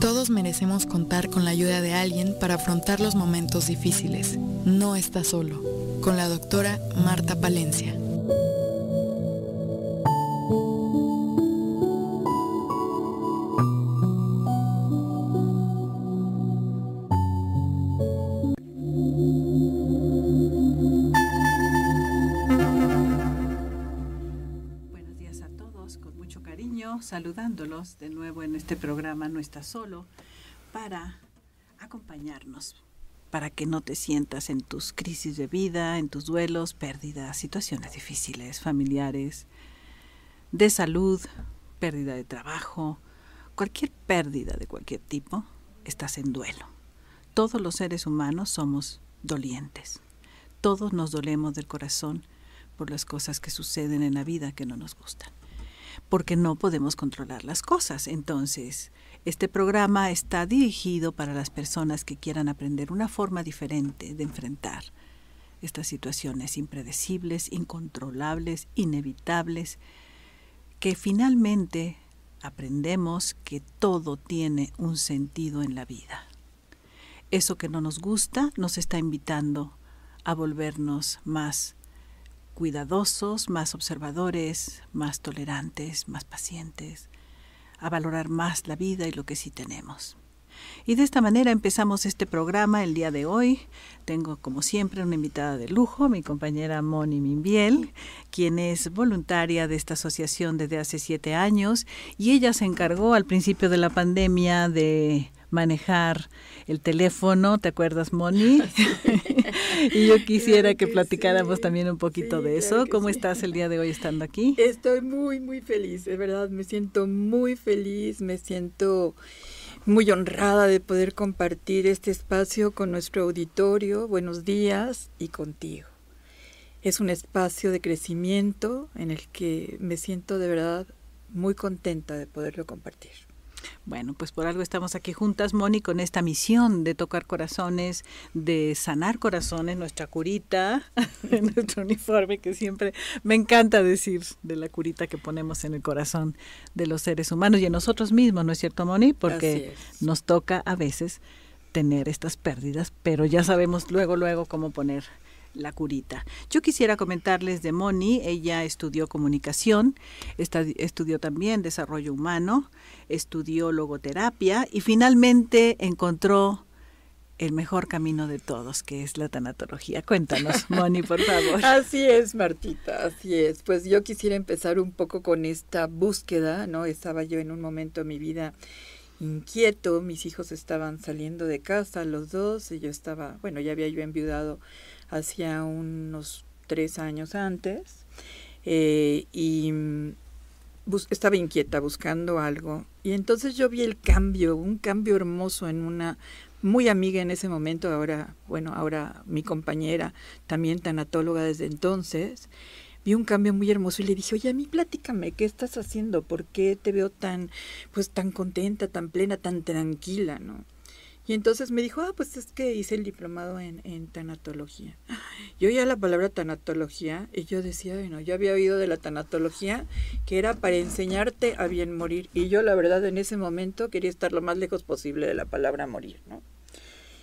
Todos merecemos contar con la ayuda de alguien para afrontar los momentos difíciles. No está solo. Con la doctora Marta Palencia. De nuevo en este programa No estás solo para acompañarnos, para que no te sientas en tus crisis de vida, en tus duelos, pérdidas, situaciones difíciles, familiares, de salud, pérdida de trabajo, cualquier pérdida de cualquier tipo, estás en duelo. Todos los seres humanos somos dolientes. Todos nos dolemos del corazón por las cosas que suceden en la vida que no nos gustan porque no podemos controlar las cosas. Entonces, este programa está dirigido para las personas que quieran aprender una forma diferente de enfrentar estas situaciones impredecibles, incontrolables, inevitables, que finalmente aprendemos que todo tiene un sentido en la vida. Eso que no nos gusta nos está invitando a volvernos más cuidadosos, más observadores, más tolerantes, más pacientes, a valorar más la vida y lo que sí tenemos. Y de esta manera empezamos este programa el día de hoy. Tengo como siempre una invitada de lujo, mi compañera Moni Mimbiel, quien es voluntaria de esta asociación desde hace siete años y ella se encargó al principio de la pandemia de manejar el teléfono, ¿te acuerdas, Moni? y yo quisiera que platicáramos también un poquito de eso. ¿Cómo estás el día de hoy estando aquí? Estoy muy, muy feliz, de verdad, me siento muy feliz, me siento muy honrada de poder compartir este espacio con nuestro auditorio. Buenos días y contigo. Es un espacio de crecimiento en el que me siento de verdad muy contenta de poderlo compartir. Bueno, pues por algo estamos aquí juntas, Moni, con esta misión de tocar corazones, de sanar corazones, nuestra curita, nuestro uniforme, que siempre me encanta decir de la curita que ponemos en el corazón de los seres humanos y en nosotros mismos, ¿no es cierto, Moni? Porque nos toca a veces tener estas pérdidas, pero ya sabemos luego, luego cómo poner la curita. Yo quisiera comentarles de Moni, ella estudió comunicación, estudió también desarrollo humano, estudió logoterapia y finalmente encontró el mejor camino de todos, que es la tanatología. Cuéntanos, Moni, por favor. Así es, Martita, así es. Pues yo quisiera empezar un poco con esta búsqueda, ¿no? Estaba yo en un momento de mi vida inquieto, mis hijos estaban saliendo de casa, los dos, y yo estaba, bueno, ya había yo enviudado hacía unos tres años antes eh, y mm, estaba inquieta buscando algo y entonces yo vi el cambio, un cambio hermoso en una muy amiga en ese momento, ahora, bueno, ahora mi compañera, también tanatóloga desde entonces, vi un cambio muy hermoso y le dije, oye, a mí platícame, ¿qué estás haciendo? ¿Por qué te veo tan, pues tan contenta, tan plena, tan tranquila, no? Y entonces me dijo, ah, pues es que hice el diplomado en, en tanatología. Yo oía la palabra tanatología y yo decía, bueno, yo había oído de la tanatología que era para enseñarte a bien morir. Y yo la verdad en ese momento quería estar lo más lejos posible de la palabra morir, ¿no?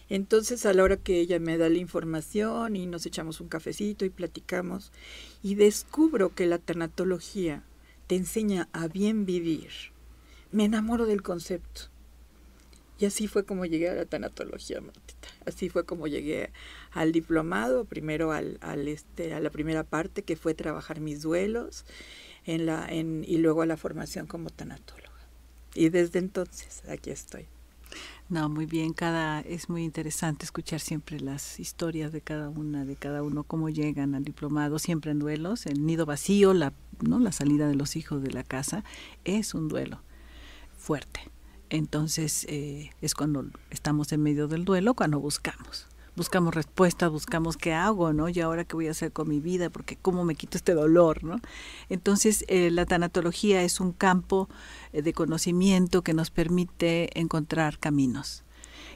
Entonces a la hora que ella me da la información y nos echamos un cafecito y platicamos y descubro que la tanatología te enseña a bien vivir, me enamoro del concepto y así fue como llegué a la tanatología, Martita. Así fue como llegué al diplomado, primero al, al este, a la primera parte que fue trabajar mis duelos en la, en, y luego a la formación como tanatóloga. Y desde entonces aquí estoy. No, muy bien, cada es muy interesante escuchar siempre las historias de cada una, de cada uno, cómo llegan al diplomado, siempre en duelos, el nido vacío, la, ¿no? la salida de los hijos de la casa, es un duelo fuerte entonces eh, es cuando estamos en medio del duelo, cuando buscamos. Buscamos respuestas, buscamos qué hago, ¿no? Y ahora qué voy a hacer con mi vida, porque cómo me quito este dolor, ¿no? Entonces, eh, la tanatología es un campo eh, de conocimiento que nos permite encontrar caminos.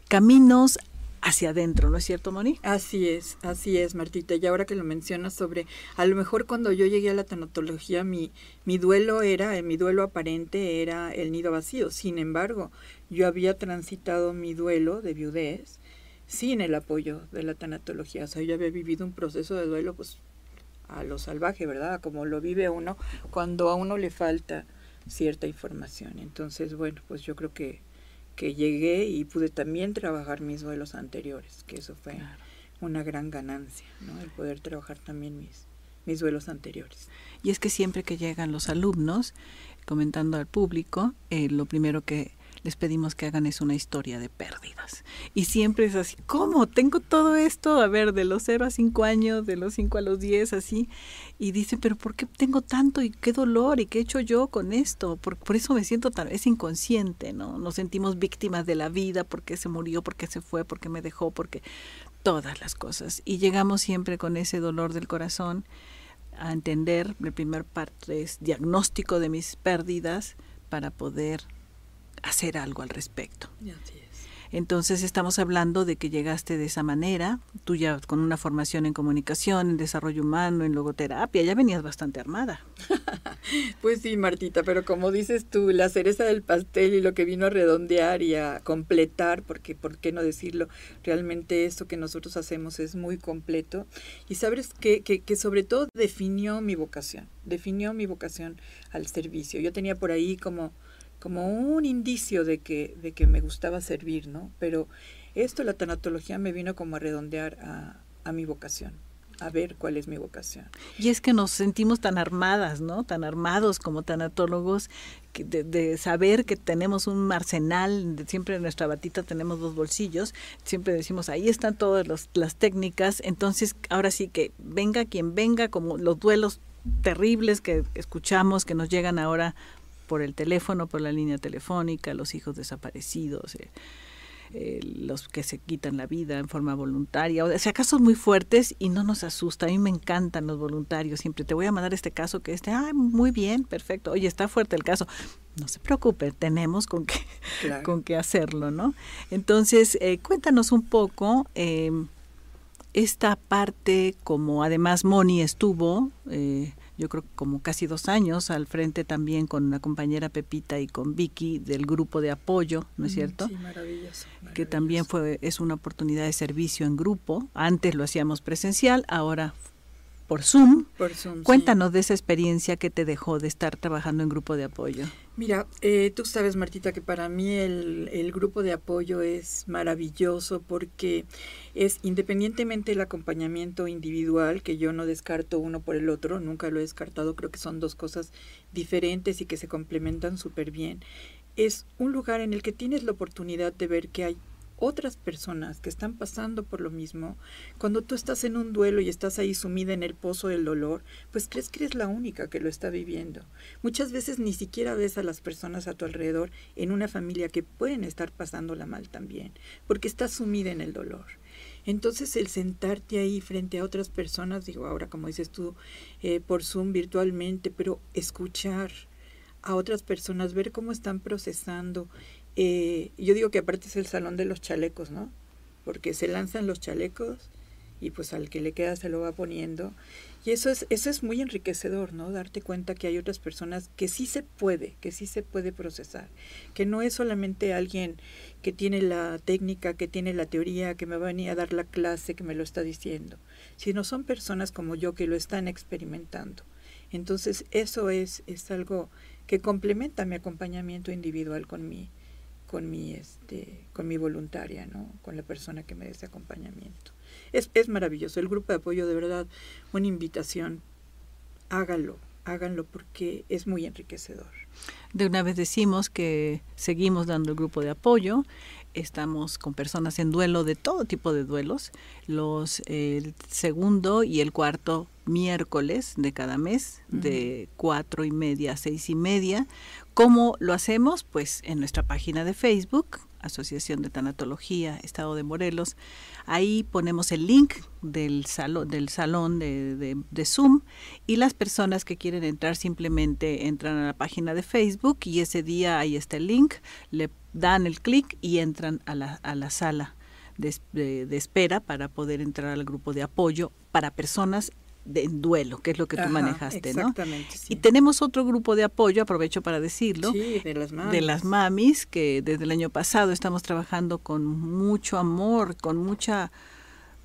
Caminos hacia adentro, ¿no es cierto, Moni? Así es, así es, Martita. Y ahora que lo mencionas sobre, a lo mejor cuando yo llegué a la tanatología, mi, mi duelo era, mi duelo aparente era el nido vacío. Sin embargo, yo había transitado mi duelo de viudez sin el apoyo de la tanatología. O sea, yo había vivido un proceso de duelo, pues, a lo salvaje, ¿verdad? Como lo vive uno cuando a uno le falta cierta información. Entonces, bueno, pues yo creo que que llegué y pude también trabajar mis duelos anteriores, que eso fue una gran ganancia, ¿no? El poder trabajar también mis, mis duelos anteriores. Y es que siempre que llegan los alumnos comentando al público, eh, lo primero que les pedimos que hagan es una historia de pérdidas. Y siempre es así, ¿cómo? Tengo todo esto, a ver, de los 0 a 5 años, de los 5 a los 10, así. Y dicen, pero ¿por qué tengo tanto y qué dolor y qué he hecho yo con esto? Por, por eso me siento tan, es inconsciente, ¿no? Nos sentimos víctimas de la vida, porque se murió, porque se fue, porque me dejó, porque todas las cosas. Y llegamos siempre con ese dolor del corazón a entender, el primer parte es diagnóstico de mis pérdidas para poder hacer algo al respecto. Entonces estamos hablando de que llegaste de esa manera, tú ya con una formación en comunicación, en desarrollo humano, en logoterapia, ya venías bastante armada. pues sí, Martita, pero como dices tú, la cereza del pastel y lo que vino a redondear y a completar, porque por qué no decirlo, realmente esto que nosotros hacemos es muy completo. Y sabes que, que, que sobre todo definió mi vocación, definió mi vocación al servicio. Yo tenía por ahí como como un indicio de que, de que me gustaba servir, ¿no? Pero esto, la tanatología, me vino como a redondear a, a mi vocación a ver cuál es mi vocación. Y es que nos sentimos tan armadas, ¿no? Tan armados como tanatólogos, de, de, saber que tenemos un arsenal, siempre en nuestra batita tenemos dos bolsillos, siempre decimos, ahí están todas las técnicas, entonces ahora sí que venga quien venga, como los duelos terribles que escuchamos, que nos llegan ahora por el teléfono, por la línea telefónica, los hijos desaparecidos, eh, eh, los que se quitan la vida en forma voluntaria, o sea, casos muy fuertes y no nos asusta. A mí me encantan los voluntarios, siempre te voy a mandar este caso que este, ah, muy bien, perfecto, oye, está fuerte el caso. No se preocupe, tenemos con qué, con qué hacerlo, ¿no? Entonces, eh, cuéntanos un poco esta parte, como además Moni estuvo, eh, yo creo que como casi dos años, al frente también con la compañera Pepita y con Vicky del grupo de apoyo, ¿no es cierto? Sí, maravilloso, Que también fue es una oportunidad de servicio en grupo. Antes lo hacíamos presencial, ahora por Zoom. Por Zoom Cuéntanos de esa experiencia que te dejó de estar trabajando en grupo de apoyo. Mira, eh, tú sabes, Martita, que para mí el, el, grupo de apoyo es maravilloso porque es independientemente del acompañamiento individual, que yo no descarto uno por el otro, nunca lo he descartado, creo que son dos cosas diferentes y que se complementan súper bien. Es un lugar en el que tienes la oportunidad de ver que hay otras personas que están pasando por lo mismo, cuando tú estás en un duelo y estás ahí sumida en el pozo del dolor, pues crees que eres la única que lo está viviendo. Muchas veces ni siquiera ves a las personas a tu alrededor en una familia que pueden estar pasándola mal también, porque estás sumida en el dolor. Entonces el sentarte ahí frente a otras personas, digo ahora como dices tú, eh, por Zoom virtualmente, pero escuchar a otras personas, ver cómo están procesando eh, yo digo que aparte es el salón de los chalecos, ¿no? Porque se lanzan los chalecos y pues al que le queda se lo va poniendo. Y eso es, eso es muy enriquecedor, ¿no? Darte cuenta que hay otras personas que sí se puede, que sí se puede procesar, que no es solamente alguien que tiene la técnica, que tiene la teoría, que me va a venir a dar la clase, que me lo está diciendo, sino son personas como yo que lo están experimentando. Entonces eso es, es algo que complementa mi acompañamiento individual con mi, con mi este con mi voluntaria no con la persona que me dé ese acompañamiento. Es, es maravilloso. El grupo de apoyo de verdad una invitación. Háganlo háganlo porque es muy enriquecedor. De una vez decimos que seguimos dando el grupo de apoyo. Estamos con personas en duelo de todo tipo de duelos. Los el segundo y el cuarto miércoles de cada mes de cuatro y media a seis y media ¿Cómo lo hacemos? Pues en nuestra página de Facebook, Asociación de Tanatología, Estado de Morelos. Ahí ponemos el link del, salón del salón de, Zoom y las personas que quieren entrar simplemente entran a la página de Facebook y ese día ahí está el link, le dan el clic y entran a la, a la sala de, espera para poder entrar al grupo de apoyo para personas de, en duelo, que es lo que tú manejaste, exactamente, ¿no? Y tenemos otro grupo de apoyo, aprovecho para decirlo, de las mamis. de las mamis, que desde el año pasado estamos trabajando con mucho amor, con mucha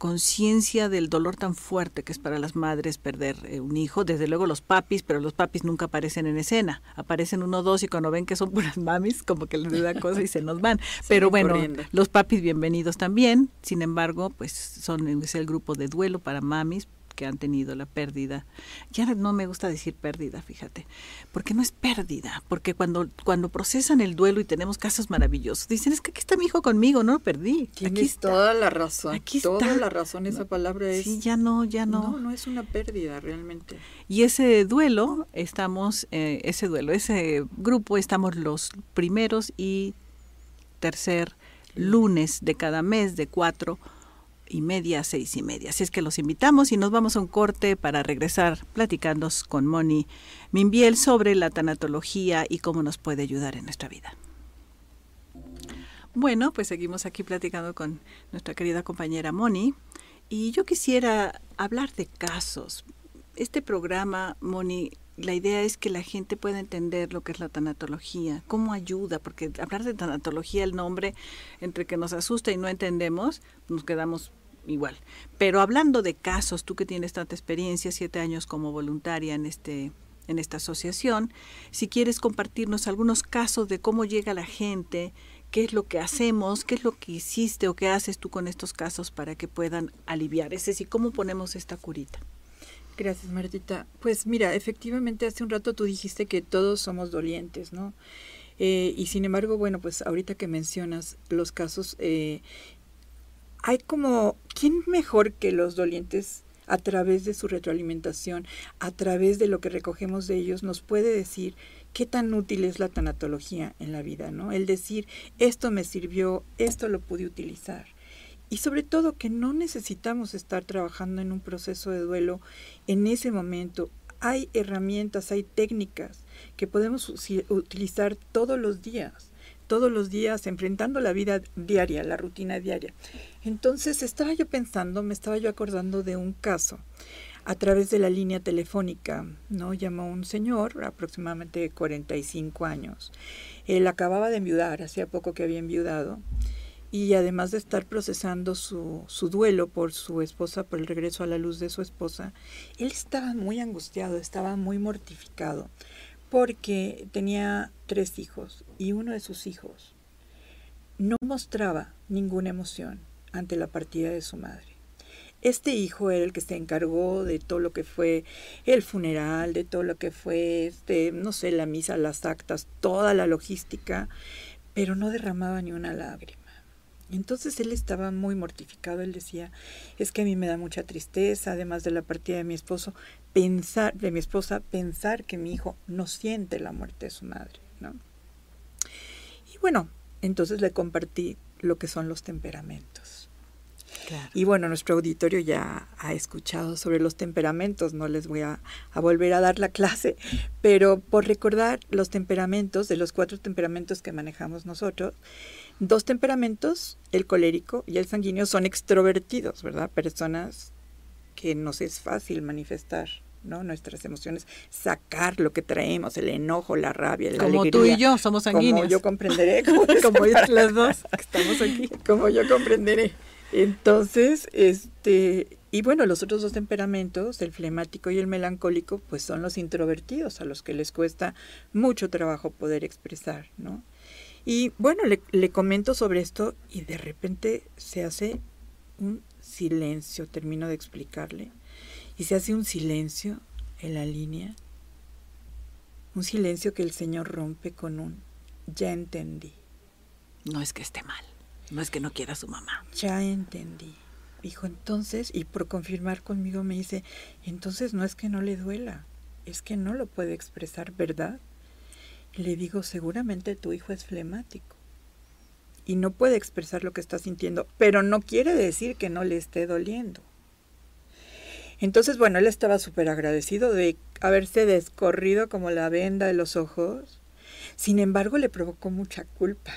conciencia del dolor tan fuerte que es para las madres perder eh, un hijo, desde luego los papis, pero los papis nunca aparecen en escena, aparecen uno o dos y cuando ven que son puras mamis, como que les da cosa y se nos van. pero bueno, los papis bienvenidos también, sin embargo, pues son es el grupo de duelo para mamis, que han tenido la pérdida. Ya no me gusta decir pérdida, fíjate, porque no es pérdida, porque cuando, cuando procesan el duelo y tenemos casos maravillosos, dicen, es que aquí está mi hijo conmigo, no lo perdí. Tienes aquí está. toda la razón. Aquí toda la razón, esa palabra es... Sí, ya no, ya no. No, no es una pérdida realmente. Y ese duelo, estamos, eh, ese duelo, ese grupo, estamos los primeros y tercer lunes de cada mes de cuatro y media seis y media. Así es que los invitamos y nos vamos a un corte para regresar platicando con Moni Mimbiel sobre la tanatología y cómo nos puede ayudar en nuestra vida. Bueno, pues seguimos aquí platicando con nuestra querida compañera Moni y yo quisiera hablar de casos. Este programa, Moni, la idea es que la gente pueda entender lo que es la tanatología, cómo ayuda, porque hablar de tanatología, el nombre, entre que nos asusta y no entendemos, nos quedamos igual. Pero hablando de casos, tú que tienes tanta experiencia, siete años como voluntaria en este en esta asociación, si quieres compartirnos algunos casos de cómo llega la gente, qué es lo que hacemos, qué es lo que hiciste o qué haces tú con estos casos para que puedan aliviar, es decir, cómo ponemos esta curita. Gracias, Martita. Pues mira, efectivamente hace un rato tú dijiste que todos somos dolientes, ¿no? Eh, y sin embargo, bueno, pues ahorita que mencionas los casos, eh, hay como, ¿quién mejor que los dolientes a través de su retroalimentación, a través de lo que recogemos de ellos, nos puede decir qué tan útil es la tanatología en la vida, ¿no? El decir, esto me sirvió, esto lo pude utilizar. Y sobre todo que no necesitamos estar trabajando en un proceso de duelo en ese momento. Hay herramientas, hay técnicas que podemos utilizar todos los días todos los días enfrentando la vida diaria, la rutina diaria. Entonces estaba yo pensando, me estaba yo acordando de un caso a través de la línea telefónica, ¿no? Llamó un señor, aproximadamente 45 años. Él acababa de enviudar, hacía poco que había enviudado, y además de estar procesando su, su duelo por su esposa, por el regreso a la luz de su esposa, él estaba muy angustiado, estaba muy mortificado, porque tenía tres hijos y uno de sus hijos no mostraba ninguna emoción ante la partida de su madre. Este hijo era el que se encargó de todo lo que fue el funeral, de todo lo que fue, este, no sé, la misa, las actas, toda la logística, pero no derramaba ni una lágrima. Entonces él estaba muy mortificado, él decía, es que a mí me da mucha tristeza, además de la partida de mi esposo, pensar, de mi esposa, pensar que mi hijo no siente la muerte de su madre, ¿no? Y bueno, entonces le compartí lo que son los temperamentos. Y bueno, nuestro auditorio ya ha escuchado sobre los temperamentos, no les voy a, a, volver a dar la clase, pero por recordar los temperamentos, de los cuatro temperamentos que manejamos nosotros, dos temperamentos, el colérico y el sanguíneo, son extrovertidos, ¿verdad? Personas que nos es fácil manifestar ¿no? nuestras emociones, sacar lo que traemos, el enojo, la rabia, la como tú y yo somos sanguíneos. Como yo comprenderé. Como, como las dos que estamos aquí. Como yo comprenderé. Entonces, este, y bueno, los otros dos temperamentos, el flemático y el melancólico, pues son los introvertidos, a los que les cuesta mucho trabajo poder expresar, ¿no? Y bueno, le, le comento sobre esto y de repente se hace un silencio, termino de explicarle, y se hace un silencio en la línea, un silencio que el Señor rompe con un ya entendí. No es que esté mal, no es que no quiera a su mamá. Ya entendí. Dijo entonces, y por confirmar conmigo me dice, entonces no es que no le duela, es que no lo puede expresar, ¿verdad? Le digo, seguramente tu hijo es flemático y no puede expresar lo que está sintiendo, pero no quiere decir que no le esté doliendo. Entonces, bueno, él estaba súper agradecido de haberse descorrido como la venda de los ojos. Sin embargo, le provocó mucha culpa,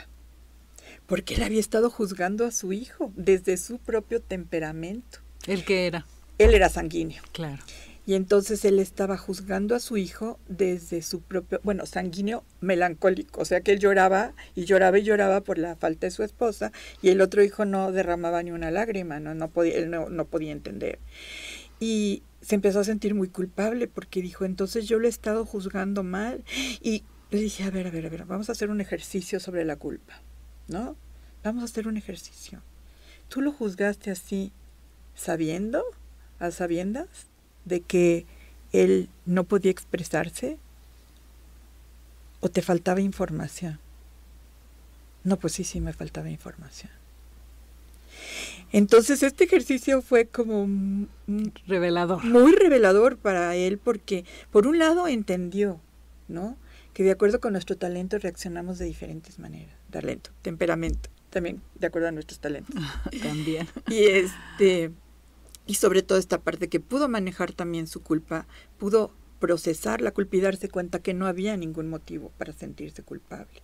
porque él había estado juzgando a su hijo desde su propio temperamento. ¿El qué era? Él era sanguíneo. Claro. Y entonces él estaba juzgando a su hijo desde su propio, bueno, sanguíneo melancólico, o sea que él lloraba y lloraba y lloraba por la falta de su esposa y el otro hijo no derramaba ni una lágrima, no, no podía, él no, no podía entender. Y se empezó a sentir muy culpable porque dijo, entonces yo lo he estado juzgando mal y le dije, a ver, a ver, a ver, vamos a hacer un ejercicio sobre la culpa, ¿no? Vamos a hacer un ejercicio. ¿Tú lo juzgaste así sabiendo, a sabiendas? De que él no podía expresarse? ¿O te faltaba información? No, pues sí, sí, me faltaba información. Entonces este ejercicio fue como revelador. Muy revelador para él porque por un lado entendió, ¿no? Que de acuerdo con nuestro talento reaccionamos de diferentes maneras. Talento, temperamento, también de acuerdo a nuestros talentos. también. Y este y sobre todo esta parte que pudo manejar también su culpa, pudo procesar la culpa y darse cuenta que no había ningún motivo para sentirse culpable.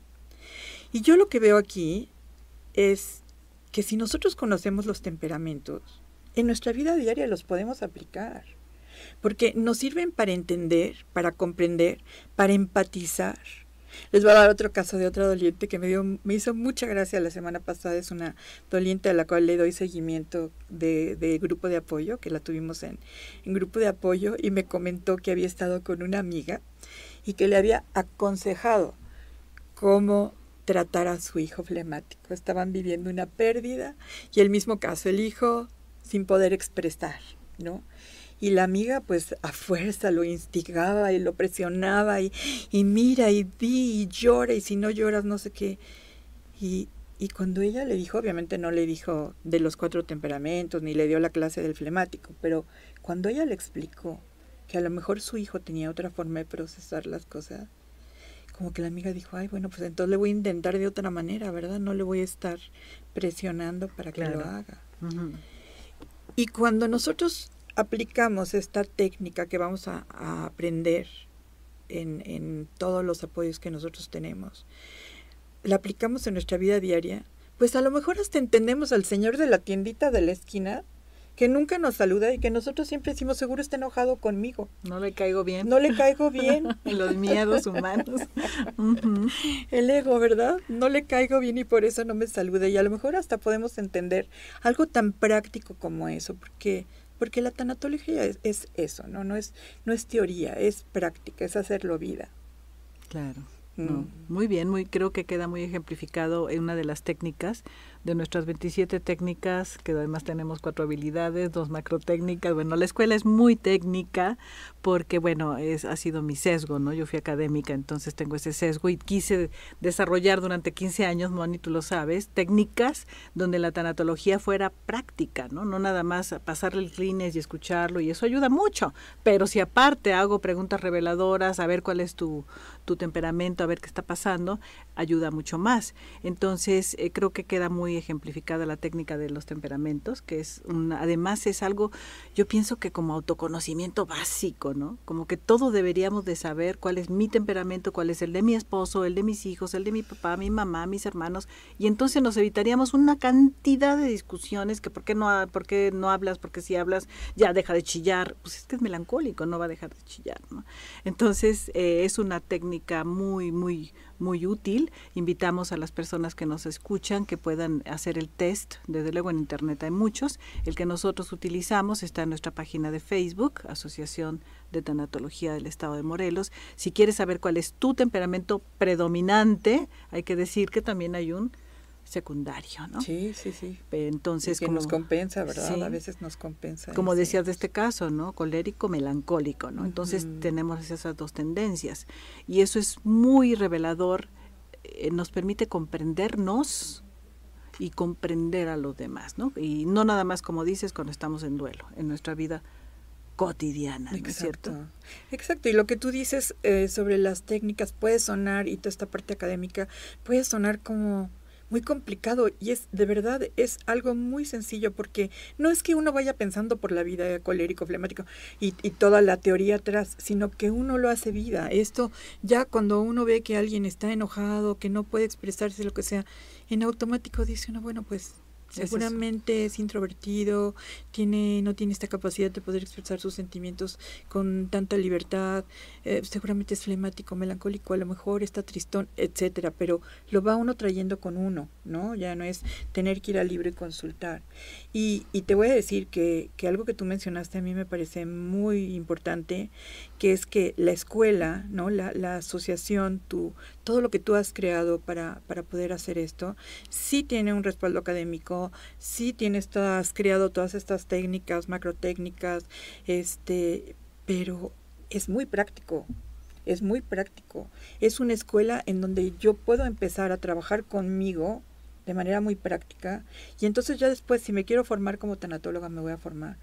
Y yo lo que veo aquí es que si nosotros conocemos los temperamentos, en nuestra vida diaria los podemos aplicar, porque nos sirven para entender, para comprender, para empatizar, les voy a dar otro caso de otra doliente que me, dio, me hizo mucha gracia la semana pasada. Es una doliente a la cual le doy seguimiento de, de grupo de apoyo, que la tuvimos en, en grupo de apoyo, y me comentó que había estado con una amiga y que le había aconsejado cómo tratar a su hijo flemático. Estaban viviendo una pérdida y el mismo caso, el hijo sin poder expresar, ¿no? Y la amiga pues a fuerza lo instigaba y lo presionaba y, mira y di y llora y si no lloras no sé qué. Y, y cuando ella le dijo, obviamente no le dijo de los cuatro temperamentos ni le dio la clase del flemático, pero cuando ella le explicó que a lo mejor su hijo tenía otra forma de procesar las cosas, como que la amiga dijo, ay, bueno, pues entonces le voy a intentar de otra manera, ¿verdad? No le voy a estar presionando para que lo haga. Y cuando nosotros aplicamos esta técnica que vamos a, aprender en, en, todos los apoyos que nosotros tenemos, la aplicamos en nuestra vida diaria, pues a lo mejor hasta entendemos al señor de la tiendita de la esquina que nunca nos saluda y que nosotros siempre decimos, seguro está enojado conmigo. No le caigo bien. No le caigo bien. Los miedos humanos. El ego, ¿verdad? No le caigo bien y por eso no me saluda. Y a lo mejor hasta podemos entender algo tan práctico como eso, porque porque la tanatología es, eso, ¿no? No es, no es teoría, es práctica, es hacerlo vida. Claro. Mm. muy bien, muy creo que queda muy ejemplificado en una de las técnicas de nuestras 27 técnicas, que además tenemos cuatro habilidades, dos macro técnicas. Bueno, la escuela es muy técnica porque, bueno, es, ha sido mi sesgo, ¿no? Yo fui académica, entonces tengo ese sesgo y quise desarrollar durante 15 años, Moni, tú lo sabes, técnicas donde la tanatología fuera práctica, ¿no? No nada más pasarle el clines y escucharlo y eso ayuda mucho, pero si aparte hago preguntas reveladoras, a ver cuál es tu, tu temperamento, a ver qué está pasando, ayuda mucho más. Entonces, eh, creo que queda muy ejemplificada la técnica de los temperamentos, que es además es algo, yo pienso que como autoconocimiento básico, ¿no? Como que todo deberíamos de saber cuál es mi temperamento, cuál es el de mi esposo, el de mis hijos, el de mi papá, mi mamá, mis hermanos, y entonces nos evitaríamos una cantidad de discusiones que por qué no, por qué no hablas, porque si hablas ya deja de chillar, pues es que es melancólico, no va a dejar de chillar, ¿no? Entonces eh, es una técnica muy, muy, muy útil. Invitamos a las personas que nos escuchan que puedan hacer el test. Desde luego en Internet hay muchos. El que nosotros utilizamos está en nuestra página de Facebook, Asociación de Tanatología del Estado de Morelos. Si quieres saber cuál es tu temperamento predominante, hay que decir que también hay un secundario, ¿no? Sí, sí, sí. Entonces, que nos compensa, ¿verdad? A veces nos compensa. Como decías de este caso, ¿no? Colérico, melancólico, ¿no? Entonces tenemos esas dos tendencias y eso es muy revelador, eh, nos permite comprendernos y comprender a los demás, ¿no? Y no nada más como dices cuando estamos en duelo, en nuestra vida cotidiana, ¿no es cierto? Exacto, y lo que tú dices eh, sobre las técnicas puede sonar, y toda esta parte académica, puede sonar como muy complicado y es de verdad es algo muy sencillo porque no es que uno vaya pensando por la vida colérico, flemático y, y toda la teoría atrás, sino que uno lo hace vida. Esto ya cuando uno ve que alguien está enojado, que no puede expresarse lo que sea, en automático dice uno, bueno, pues Seguramente es, introvertido, tiene, no tiene esta capacidad de poder expresar sus sentimientos con tanta libertad, eh, seguramente es flemático, melancólico, a lo mejor está tristón, etcétera, pero lo va uno trayendo con uno, ¿no? Ya no es tener que ir al libro y consultar. Y, y te voy a decir que, que algo que tú mencionaste a mí me parece muy importante, que es que la escuela, ¿no? La, la asociación, tu, todo lo que tú has creado para, para poder hacer esto, sí tiene un respaldo académico, sí tienes todas, creado todas estas técnicas, macrotécnicas, este, pero es muy práctico, es muy práctico. Es una escuela en donde yo puedo empezar a trabajar conmigo de manera muy práctica y entonces ya después si me quiero formar como tanatóloga me voy a formar.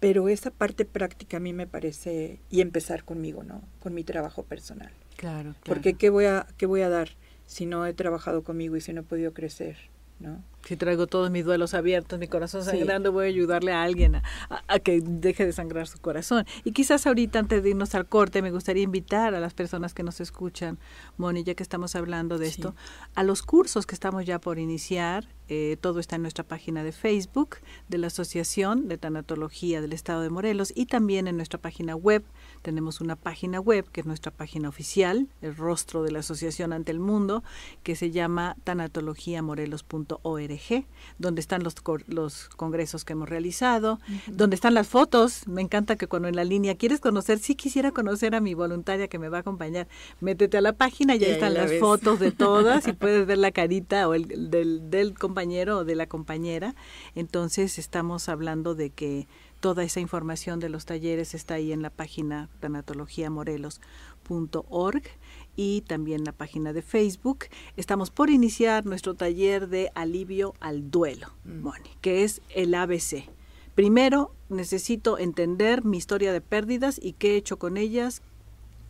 Pero esa parte práctica a mí me parece y empezar conmigo, ¿no? Con mi trabajo personal. Claro, claro. Porque qué voy a qué voy a dar si no he trabajado conmigo y si no he podido crecer, ¿no? Si traigo todos mis duelos abiertos, mi corazón sangrando, voy a ayudarle a alguien a, que deje de sangrar su corazón. Y quizás ahorita, antes de irnos al corte, me gustaría invitar a las personas que nos escuchan, Moni, ya que estamos hablando de esto, a los cursos que estamos ya por iniciar. Eh, todo está en nuestra página de Facebook de la Asociación de Tanatología del Estado de Morelos y también en nuestra página web. Tenemos una página web que es nuestra página oficial, el rostro de la asociación ante el mundo, que se llama tanatologiamorelos.org donde están los, los congresos que hemos realizado, donde están las fotos. Me encanta que cuando en la línea quieres conocer, si quisiera conocer a mi voluntaria que me va a acompañar, métete a la página y ahí están las fotos de todas y puedes ver la carita o el del, del compañero o de la compañera. Entonces estamos hablando de que toda esa información de los talleres está ahí en la página tanatologiamorelos.org y también la página de Facebook. Estamos por iniciar nuestro taller de alivio al duelo, mm. Moni, que es el ABC. Primero, necesito entender mi historia de pérdidas y qué he hecho con ellas,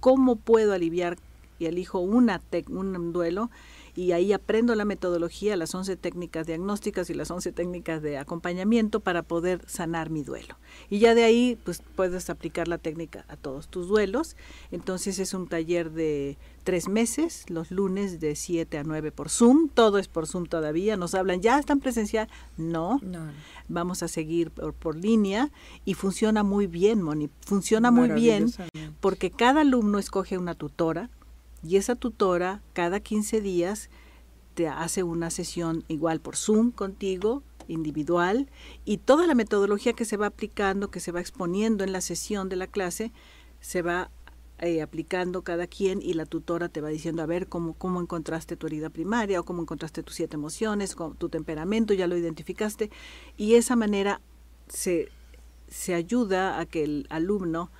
cómo puedo aliviar y elijo una un duelo y ahí aprendo la metodología, las 11 técnicas diagnósticas y las 11 técnicas de acompañamiento para poder sanar mi duelo. Y ya de ahí pues puedes aplicar la técnica a todos tus duelos. Entonces es un taller de tres meses, los lunes de 7 a 9 por Zoom, todo es por Zoom todavía, nos hablan, ¿ya están presencial? No, vamos a seguir por, por, línea y funciona muy bien, Moni, funciona muy bien porque cada alumno escoge una tutora, y esa tutora cada 15 días te hace una sesión igual por Zoom contigo, individual, y toda la metodología que se va aplicando, que se va exponiendo en la sesión de la clase, se va eh, aplicando cada quien y la tutora te va diciendo a ver cómo, cómo encontraste tu herida primaria o cómo encontraste tus siete emociones, tu temperamento, ya lo identificaste, y esa manera se, se ayuda a que el alumno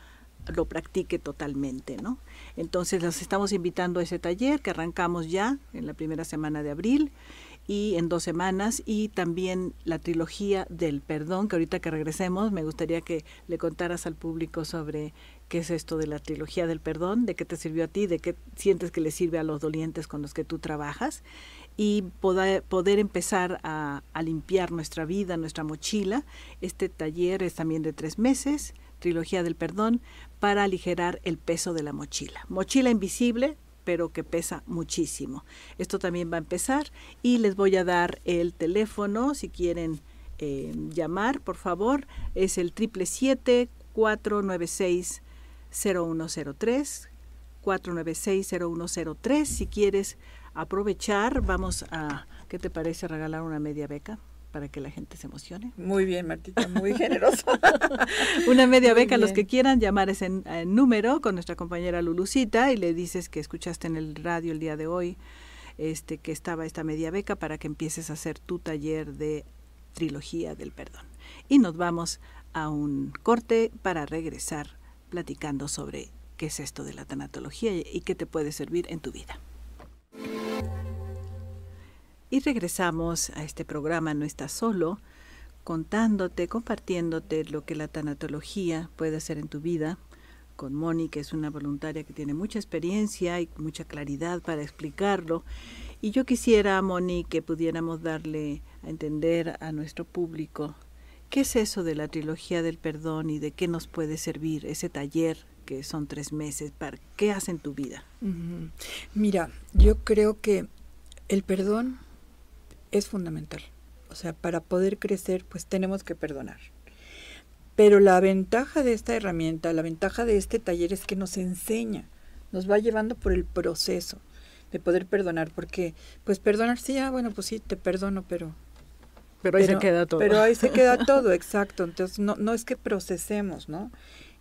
lo practique totalmente, ¿no? Entonces los estamos invitando a ese taller que arrancamos ya en la primera semana de abril y en dos semanas y también la trilogía del perdón, que ahorita que regresemos me gustaría que le contaras al público sobre qué es esto de la trilogía del perdón, de qué te sirvió a ti, de qué sientes que le sirve a los dolientes con los que tú trabajas y poder, poder empezar a, a limpiar nuestra vida, nuestra mochila. Este taller es también de tres meses, trilogía del perdón, para aligerar el peso de la mochila. Mochila invisible, pero que pesa muchísimo. Esto también va a empezar y les voy a dar el teléfono si quieren eh, llamar, por favor. Es el triple 496 0103 496 0103 si quieres aprovechar vamos a ¿qué te parece regalar una media beca? Para que la gente se emocione. Muy bien, Martita, muy generoso. Una media beca, los que quieran llamar ese número con nuestra compañera Lulucita y le dices que escuchaste en el radio el día de hoy este que estaba esta media beca para que empieces a hacer tu taller de trilogía del perdón. Y nos vamos a un corte para regresar platicando sobre qué es esto de la tanatología y qué te puede servir en tu vida. Y regresamos a este programa No estás solo, contándote, compartiéndote lo que la tanatología puede hacer en tu vida, con Moni, que es una voluntaria que tiene mucha experiencia y mucha claridad para explicarlo. Y yo quisiera, Moni, que pudiéramos darle a entender a nuestro público qué es eso de la trilogía del perdón y de qué nos puede servir ese taller que son tres meses. Para, ¿Qué hace en tu vida? Mira, yo creo que el perdón es fundamental. O sea, para poder crecer, pues tenemos que perdonar. Pero la ventaja de esta herramienta, la ventaja de este taller es que nos enseña, nos va llevando por el proceso de poder perdonar, porque pues perdonar sí, ah, bueno, pues sí, te perdono, pero... Pero ahí se queda todo. Pero ahí se queda todo, exacto. Entonces, no, no es que procesemos, ¿no?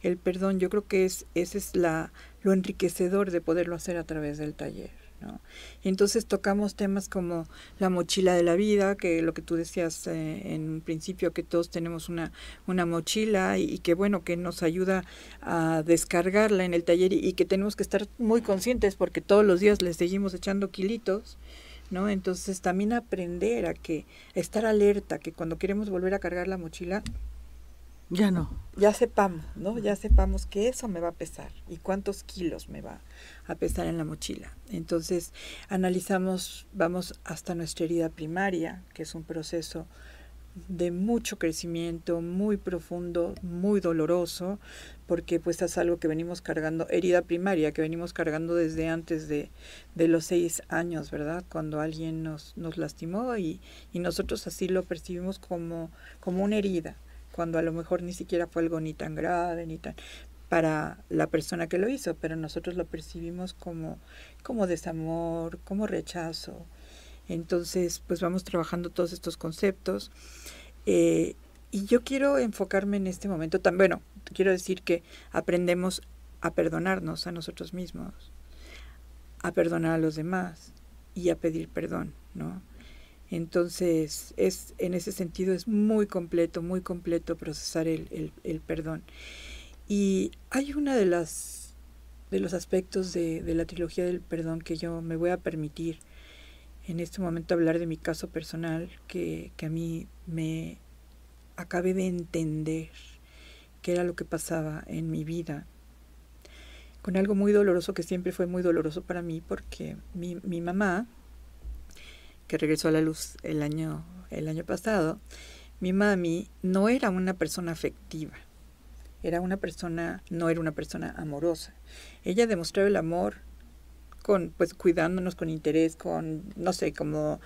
El perdón, yo creo que es, ese es la, lo enriquecedor de poderlo hacer a través del taller. ¿No? Y entonces tocamos temas como la mochila de la vida, que lo que tú decías eh, en un principio, que todos tenemos una, una mochila y, que bueno, que nos ayuda a descargarla en el taller y, que tenemos que estar muy conscientes porque todos los días le seguimos echando kilitos. ¿No? Entonces también aprender a que estar alerta, que cuando queremos volver a cargar la mochila, ya no. Ya sepamos, ¿no? Ya sepamos que eso me va a pesar y cuántos kilos me va a pesar en la mochila. Entonces, analizamos, vamos hasta nuestra herida primaria, que es un proceso de mucho crecimiento, muy profundo, muy doloroso, porque pues es algo que venimos cargando, herida primaria, que venimos cargando desde antes de, de los seis años, ¿verdad? Cuando alguien nos, nos lastimó y, y nosotros así lo percibimos como, como una herida cuando a lo mejor ni siquiera fue algo ni tan grave, ni tan para la persona que lo hizo, pero nosotros lo percibimos como, como desamor, como rechazo. Entonces, pues vamos trabajando todos estos conceptos. Eh, y yo quiero enfocarme en este momento también, bueno, quiero decir que aprendemos a perdonarnos a nosotros mismos, a perdonar a los demás y a pedir perdón, ¿no? Entonces, es, en ese sentido es muy completo, muy completo procesar el, el, perdón. Y hay una de las de los aspectos de, de, la trilogía del perdón que yo me voy a permitir en este momento hablar de mi caso personal, que, que a mí me acabé de entender qué era lo que pasaba en mi vida, con algo muy doloroso que siempre fue muy doloroso para mí, porque mi, mi mamá, que regresó a la luz el año, el año pasado, mi mami no era una persona afectiva, era una persona, no era una persona amorosa. Ella demostraba el amor con, pues, cuidándonos con interés, con, no sé, como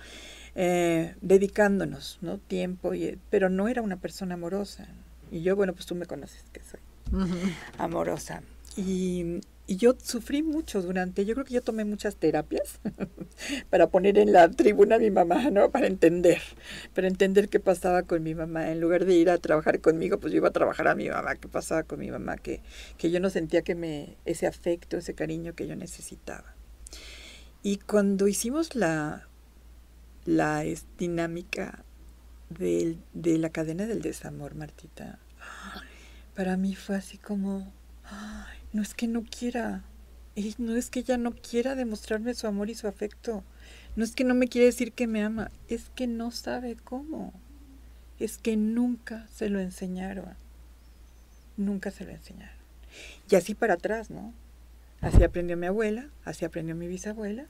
eh, dedicándonos, ¿no? Tiempo, y, pero no era una persona amorosa. Y yo, bueno, pues tú me conoces que soy amorosa. Y y yo sufrí mucho durante, yo creo que yo tomé muchas terapias para poner en la tribuna a mi mamá, ¿no? Para entender, para entender qué pasaba con mi mamá. En lugar de ir a trabajar conmigo, pues yo iba a trabajar a mi mamá, qué pasaba con mi mamá, que, que yo no sentía que me, ese afecto, ese cariño que yo necesitaba. Y cuando hicimos la, la dinámica de, de la cadena del desamor, Martita, para mí fue así como no es que no quiera, no es que ella no quiera demostrarme su amor y su afecto, no es que no me quiere decir que me ama, es que no sabe cómo, es que nunca se lo enseñaron, nunca se lo enseñaron. Y así para atrás, ¿no? Así aprendió mi abuela, así aprendió mi bisabuela.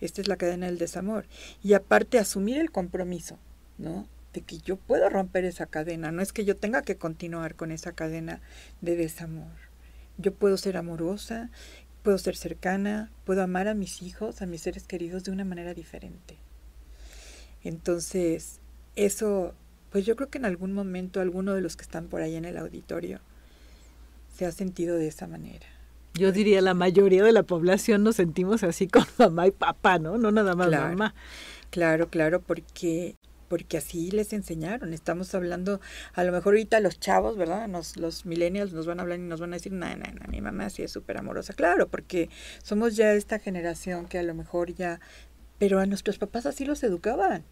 Esta es la cadena del desamor. Y aparte asumir el compromiso, ¿no? De que yo puedo romper esa cadena, no es que yo tenga que continuar con esa cadena de desamor. Yo puedo ser amorosa, puedo ser cercana, puedo amar a mis hijos, a mis seres queridos de una manera diferente. Entonces, eso, pues yo creo que en algún momento alguno de los que están por ahí en el auditorio se ha sentido de esa manera. Yo diría la mayoría de la población nos sentimos así con mamá y papá, ¿no? No nada más mamá. Claro, claro, porque porque así les enseñaron. Estamos hablando, a lo mejor ahorita los chavos, ¿verdad? los millennials nos van a hablar y nos van a decir, no, no, no, mi mamá sí es súper amorosa. Claro, porque somos ya esta generación que a lo mejor ya, pero a nuestros papás así los educaban.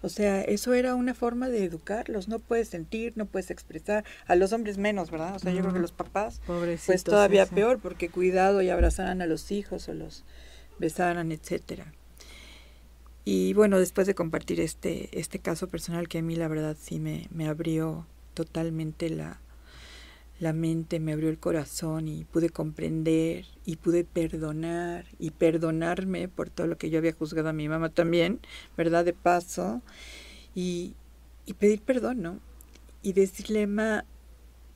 O sea, eso era una forma de educarlos. No puedes sentir, no puedes expresar. A los hombres menos, ¿verdad? O sea, yo creo que los papás, pues todavía peor, porque cuidado y abrazaran a los hijos o los besaran, etcétera. Y bueno, después de compartir este, este caso personal que a mí la verdad sí me, me abrió totalmente la, la mente, me abrió el corazón y pude comprender y pude perdonar y perdonarme por todo lo que yo había juzgado a mi mamá también, ¿verdad? De paso. Y, y pedir perdón, ¿no? Y decirle, ma,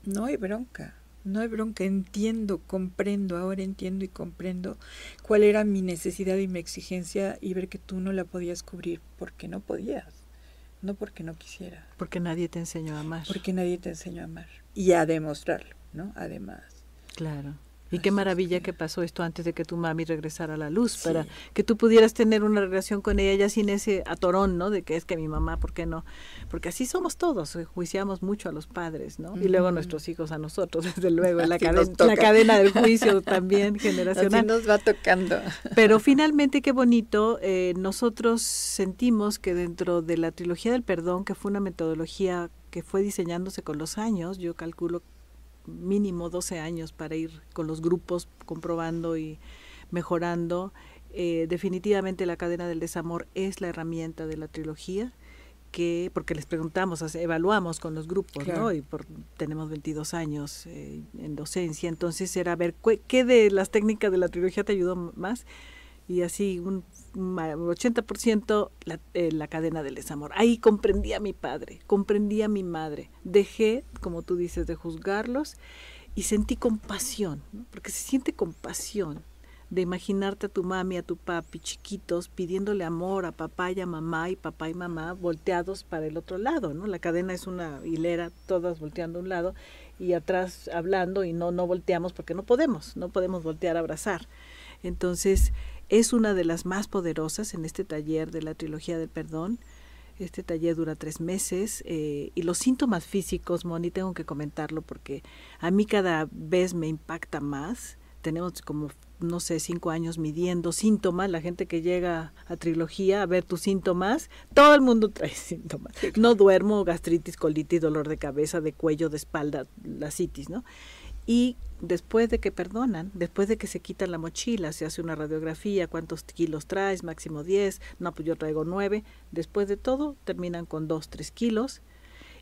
no hay bronca, no hay bronca, entiendo, comprendo, ahora entiendo y comprendo cuál era mi necesidad y mi exigencia y ver que tú no la podías cubrir porque no podías, no porque no quisiera. Porque nadie te enseñó a amar. Porque nadie te enseñó a amar y a demostrarlo, ¿no? Además. Claro. Y qué maravilla que pasó esto antes de que tu mami regresara a la luz, para que tú pudieras tener una relación con ella ya sin ese atorón, ¿no? De que es que mi mamá, ¿por qué no? Porque así somos todos, juiciamos mucho a los padres, ¿no? Y luego nuestros hijos a nosotros, desde luego, la, la cadena del juicio también generacional. Así nos va tocando. Pero finalmente, qué bonito, eh, nosotros sentimos que dentro de la trilogía del perdón, que fue una metodología que fue diseñándose con los años, yo calculo mínimo 12 años para ir con los grupos comprobando y mejorando. Eh, definitivamente la cadena del desamor es la herramienta de la trilogía que porque les preguntamos, evaluamos con los grupos, ¿no? Y por, tenemos 22 años eh, en docencia, entonces era ver qué de las técnicas de la trilogía te ayudó más y así un 80% la, eh, la cadena del desamor. Ahí comprendí a mi padre, comprendí a mi madre. Dejé, como tú dices, de juzgarlos y sentí compasión, porque se siente compasión de imaginarte a tu mami, a tu papi chiquitos pidiéndole amor a papá y a mamá y papá y mamá volteados para el otro lado, ¿no? La cadena es una hilera, todas volteando a un lado y atrás hablando y no no volteamos porque no podemos, no podemos voltear a abrazar. Entonces, es una de las más poderosas en este taller de la trilogía del perdón. Este taller dura tres meses eh, y los síntomas físicos, Moni, tengo que comentarlo porque a mí cada vez me impacta más. Tenemos como, no sé, cinco años midiendo síntomas. La gente que llega a trilogía a ver tus síntomas, todo el mundo trae síntomas. No duermo, gastritis, colitis, dolor de cabeza, de cuello, de espalda, la citis, ¿no? Y después de que perdonan, después de que se quitan la mochila, se hace una radiografía, cuántos kilos traes, máximo 10, no, pues yo traigo 9, después de todo terminan con 2, 3 kilos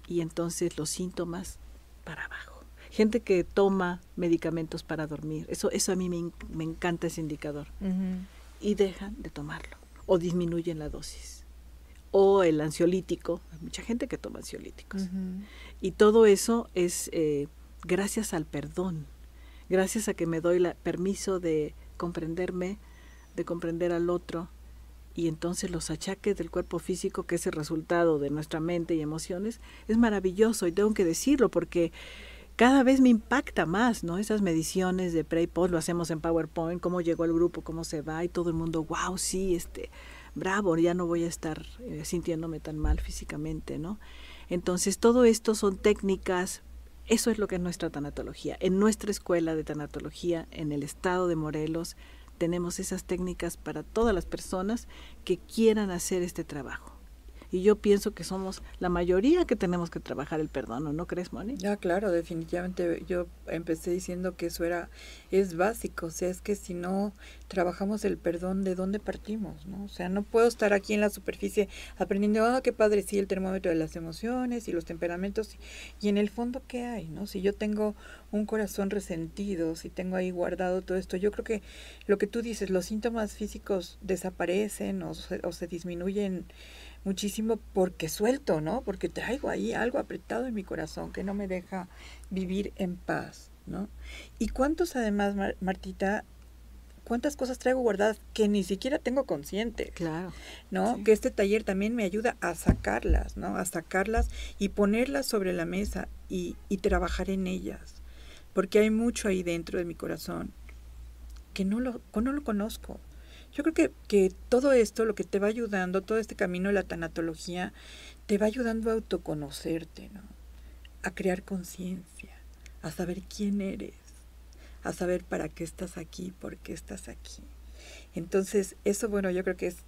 y entonces los síntomas para abajo. Gente que toma medicamentos para dormir, eso, eso a mí me, encanta ese indicador. Y dejan de tomarlo o disminuyen la dosis. O el ansiolítico, hay mucha gente que toma ansiolíticos. Y todo eso es eh, gracias al perdón gracias a que me doy el permiso de comprenderme, de comprender al otro, y entonces los achaques del cuerpo físico, que es el resultado de nuestra mente y emociones, es maravilloso y tengo que decirlo porque cada vez me impacta más, ¿no? Esas mediciones de pre y post lo hacemos en PowerPoint, cómo llegó el grupo, cómo se va y todo el mundo, wow, sí, este, bravo, ya no voy a estar eh, sintiéndome tan mal físicamente, ¿no? Entonces todo esto son técnicas eso es lo que es nuestra tanatología. En nuestra escuela de tanatología, en el estado de Morelos, tenemos esas técnicas para todas las personas que quieran hacer este trabajo. Y yo pienso que somos la mayoría que tenemos que trabajar el perdón, ¿no crees, Moni? Ya, claro, definitivamente. Yo empecé diciendo que eso era, es básico, o sea, es que si no trabajamos el perdón, ¿de dónde partimos? ¿no? O sea, no puedo estar aquí en la superficie aprendiendo, ah, qué padre, sí, el termómetro de las emociones y los temperamentos, y en el fondo, ¿qué hay? ¿no? Si yo tengo un corazón resentido, si tengo ahí guardado todo esto, yo creo que lo que tú dices, los síntomas físicos desaparecen o o se disminuyen muchísimo porque suelto, ¿no? Porque traigo ahí algo apretado en mi corazón que no me deja vivir en paz, ¿no? Y cuántos además, Martita, cuántas cosas traigo guardadas que ni siquiera tengo consciente. Claro. ¿No? Que este taller también me ayuda a sacarlas, ¿no? A sacarlas y ponerlas sobre la mesa y, y trabajar en ellas. Porque hay mucho ahí dentro de mi corazón que no lo, no lo conozco, yo creo que, que todo esto, lo que te va ayudando, todo este camino de la tanatología, te va ayudando a autoconocerte, ¿no? A crear conciencia, a saber quién eres, a saber para qué estás aquí, por qué estás aquí. Entonces, eso, bueno, yo creo que es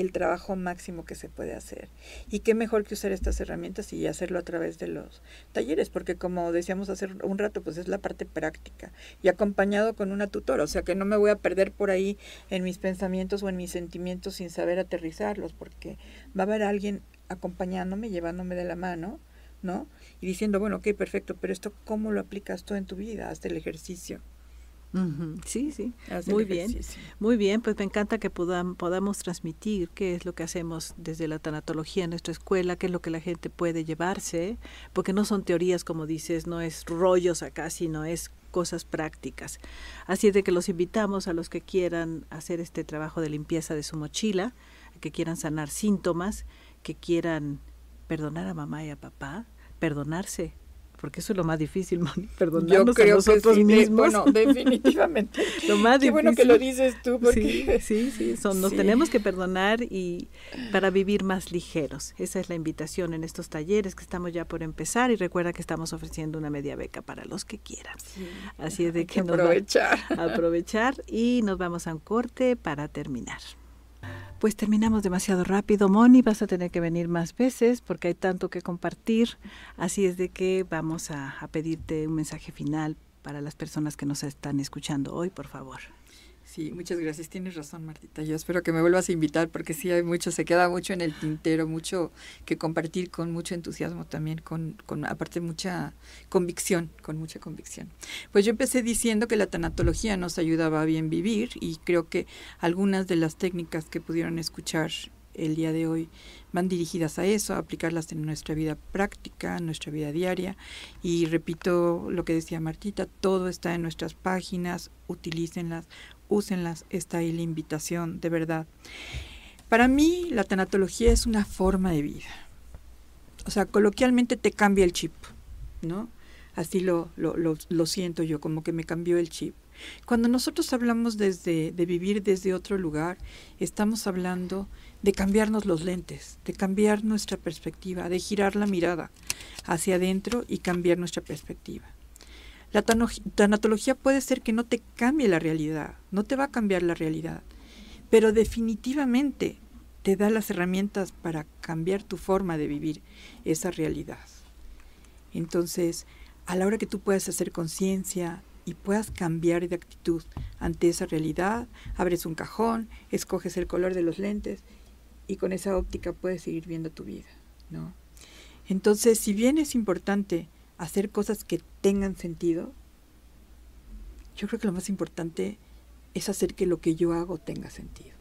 el trabajo máximo que se puede hacer. Y qué mejor que usar estas herramientas y hacerlo a través de los talleres, porque como decíamos hace un rato, pues es la parte práctica y acompañado con una tutora, o sea que no me voy a perder por ahí en mis pensamientos o en mis sentimientos sin saber aterrizarlos, porque va a haber alguien acompañándome, llevándome de la mano ¿no? Y diciendo, bueno, ok, perfecto, pero esto, ¿cómo lo aplicas tú en tu vida? Haz el ejercicio. Sí, sí, muy bien, muy bien, pues me encanta que podamos transmitir qué es lo que hacemos desde la tanatología en nuestra escuela, qué es lo que la gente puede llevarse, porque no son teorías como dices, no es rollos acá, sino es cosas prácticas. Así de que los invitamos a los que quieran hacer este trabajo de limpieza de su mochila, que quieran sanar síntomas, que quieran perdonar a mamá y a papá, perdonarse porque eso es lo más difícil, perdonarnos Yo creo a nosotros que mismos. bueno, definitivamente. lo más Qué bueno que lo dices tú, porque... Sí, sí, Son, nos tenemos que perdonar y para vivir más ligeros. Esa es la invitación en estos talleres que estamos ya por empezar y recuerda que estamos ofreciendo una media beca para los que quieran. Así es de que, aprovechar. aprovechar y nos vamos a un corte para terminar. Pues terminamos demasiado rápido, Moni, vas a tener que venir más veces porque hay tanto que compartir, así es de que vamos a, a pedirte un mensaje final para las personas que nos están escuchando hoy, por favor. Sí, muchas gracias. Tienes razón, Martita. Yo espero que me vuelvas a invitar porque sí hay mucho, se queda mucho en el tintero, mucho que compartir con mucho entusiasmo también, con, con aparte mucha convicción, con mucha convicción. Pues yo empecé diciendo que la tanatología nos ayudaba a bien vivir y creo que algunas de las técnicas que pudieron escuchar el día de hoy van dirigidas a eso, a aplicarlas en nuestra vida práctica, en nuestra vida diaria. Y repito lo que decía Martita, todo está en nuestras páginas, utilícenlas, úsenlas, está ahí la invitación, de verdad. Para mí la tanatología es una forma de vida. O sea, coloquialmente te cambia el chip, ¿no? Así lo, lo, lo, siento yo, como que me cambió el chip. Cuando nosotros hablamos desde, de vivir desde otro lugar, estamos hablando de cambiarnos los lentes, de cambiar nuestra perspectiva, de girar la mirada hacia adentro y cambiar nuestra perspectiva. La tanatología puede ser que no te cambie la realidad, no te va a cambiar la realidad, pero definitivamente te da las herramientas para cambiar tu forma de vivir esa realidad. Entonces, a la hora que tú puedas hacer conciencia y puedas cambiar de actitud ante esa realidad, abres un cajón, escoges el color de los lentes y con esa óptica puedes seguir viendo tu vida, ¿no? Entonces, si bien es importante hacer cosas que tengan sentido, yo creo que lo más importante es hacer que lo que yo hago tenga sentido.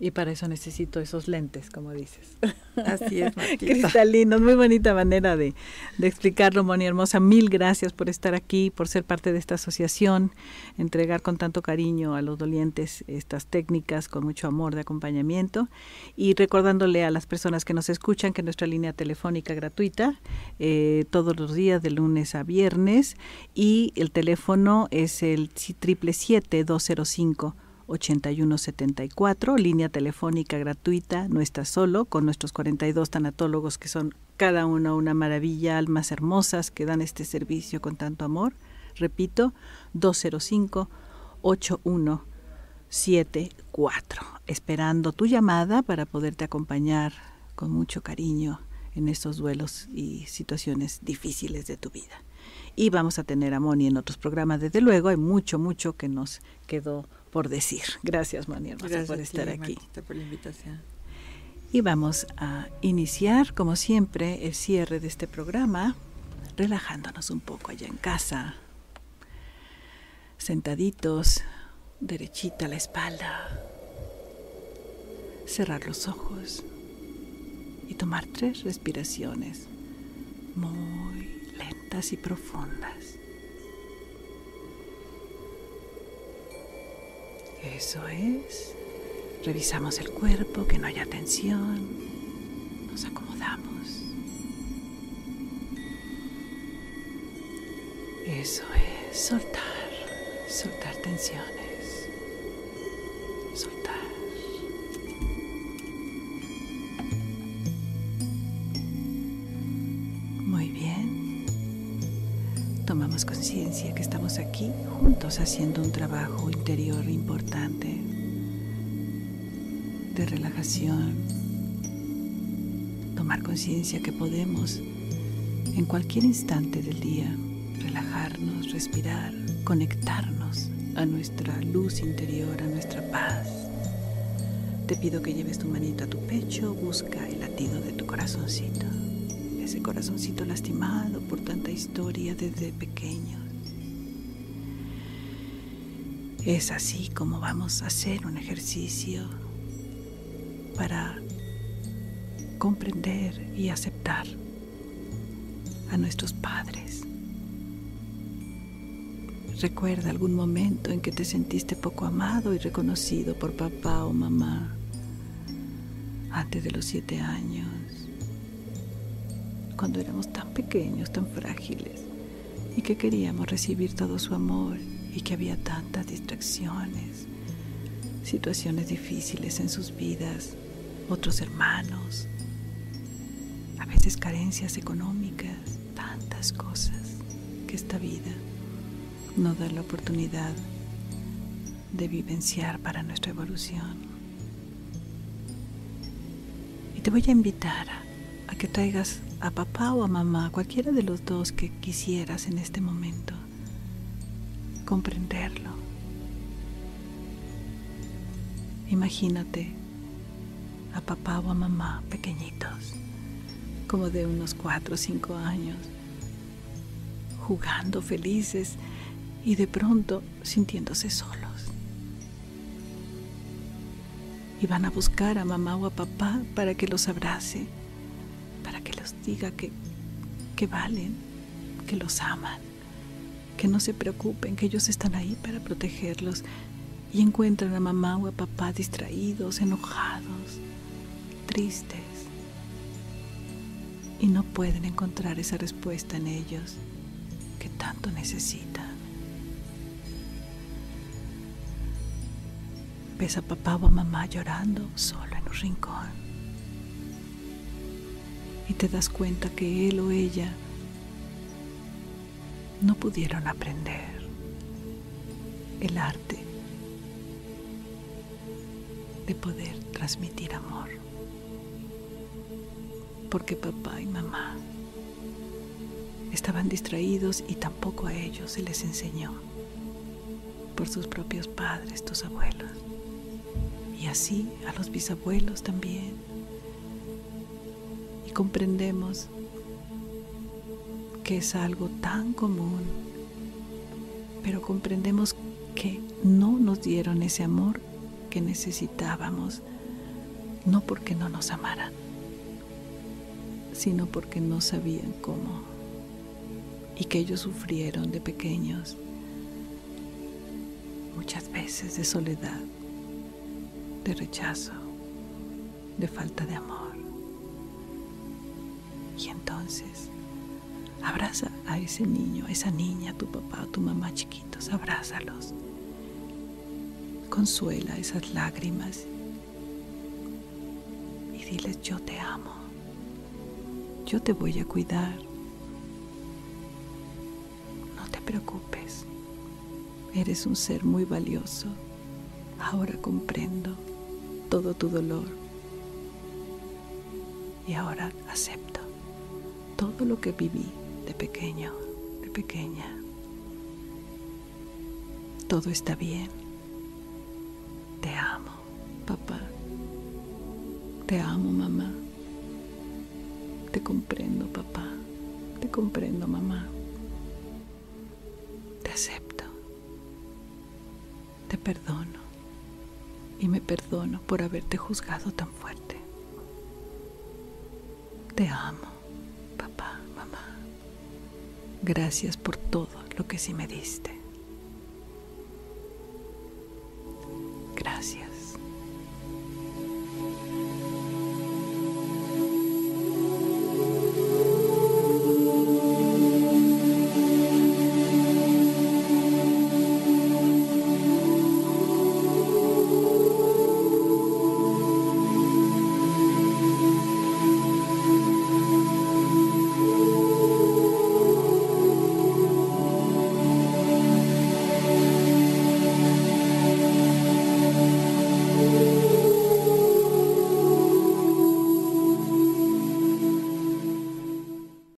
Y para eso necesito esos lentes, como dices. Así es, Cristalinos, muy bonita manera de, de, explicarlo, Moni Hermosa. Mil gracias por estar aquí, por ser parte de esta asociación, entregar con tanto cariño a los dolientes estas técnicas con mucho amor de acompañamiento. Y recordándole a las personas que nos escuchan que nuestra línea telefónica gratuita, eh, todos los días de lunes a viernes, y el teléfono es el triple siete 205 8174, línea telefónica gratuita, no estás solo, con nuestros 42 tanatólogos que son cada uno una maravilla, almas hermosas que dan este servicio con tanto amor. Repito, 205 8174, esperando tu llamada para poderte acompañar con mucho cariño en estos duelos y situaciones difíciles de tu vida. Y vamos a tener a Moni en otros programas, desde luego, hay mucho, mucho que nos quedó por decir. Gracias, Moni por estar aquí. por la invitación. Y vamos a iniciar, como siempre, el cierre de este programa, relajándonos un poco allá en casa, sentaditos, derechita la espalda, cerrar los ojos y tomar tres respiraciones muy lentas y profundas. Eso es. Revisamos el cuerpo, que no haya tensión. Nos acomodamos. Eso es soltar, soltar tensiones. Juntos haciendo un trabajo interior importante de relajación. Tomar conciencia que podemos en cualquier instante del día relajarnos, respirar, conectarnos a nuestra luz interior, a nuestra paz. Te pido que lleves tu manito a tu pecho, busca el latido de tu corazoncito. ese corazoncito lastimado por tanta historia desde pequeño. Es así como vamos a hacer un ejercicio para comprender y aceptar a nuestros padres. Recuerda algún momento en que te sentiste poco amado y reconocido por papá o mamá antes de los siete años, cuando éramos tan pequeños, tan frágiles y que queríamos recibir todo su amor y que había tantas distracciones, situaciones difíciles en sus vidas, otros hermanos, a veces carencias económicas, tantas cosas que esta vida no da la oportunidad de vivenciar para nuestra evolución. Te voy a invitar a, que traigas a papá o a mamá, cualquiera de los dos que quisieras en este momento, comprenderlo. Imagínate a papá o a mamá pequeñitos, como de unos cuatro o cinco años, jugando felices y de pronto sintiéndose solos. y van a buscar a mamá o a papá para que los abrace, para que los diga que, que valen, que los aman, que no se preocupen, que ellos están ahí para protegerlos y encuentran a mamá o a papá distraídos, enojados, tristes y no pueden encontrar esa respuesta en ellos que tanto necesitan. ves a papá o a mamá llorando solo en un rincón. Y te das cuenta que él o ella no pudieron aprender el arte de poder transmitir amor. Porque papá y mamá estaban distraídos y tampoco a ellos se les enseñó por sus propios padres, tus abuelos y así a los bisabuelos también. Y comprendemos que es algo tan común, pero comprendemos que no nos dieron ese amor que necesitábamos, no porque no nos amaran, sino porque no sabían cómo y que ellos sufrieron de pequeños muchas veces de soledad de rechazo, de falta de amor. Y entonces, abraza a ese niño, a esa niña, a tu papá, a tu mamá chiquitos, abrázalos. Consuela esas lágrimas y diles, yo te amo, yo te voy a cuidar. No te preocupes, eres un ser muy valioso. Ahora comprendo todo tu dolor. Y ahora acepto todo lo que viví de pequeño, de pequeña. Todo está bien. Te amo, papá. Te amo, mamá. Te comprendo, papá. Te comprendo, mamá. Te acepto. Te perdono y me perdono por haberte juzgado tan fuerte. Te amo. Gracias por todo lo que sí me diste.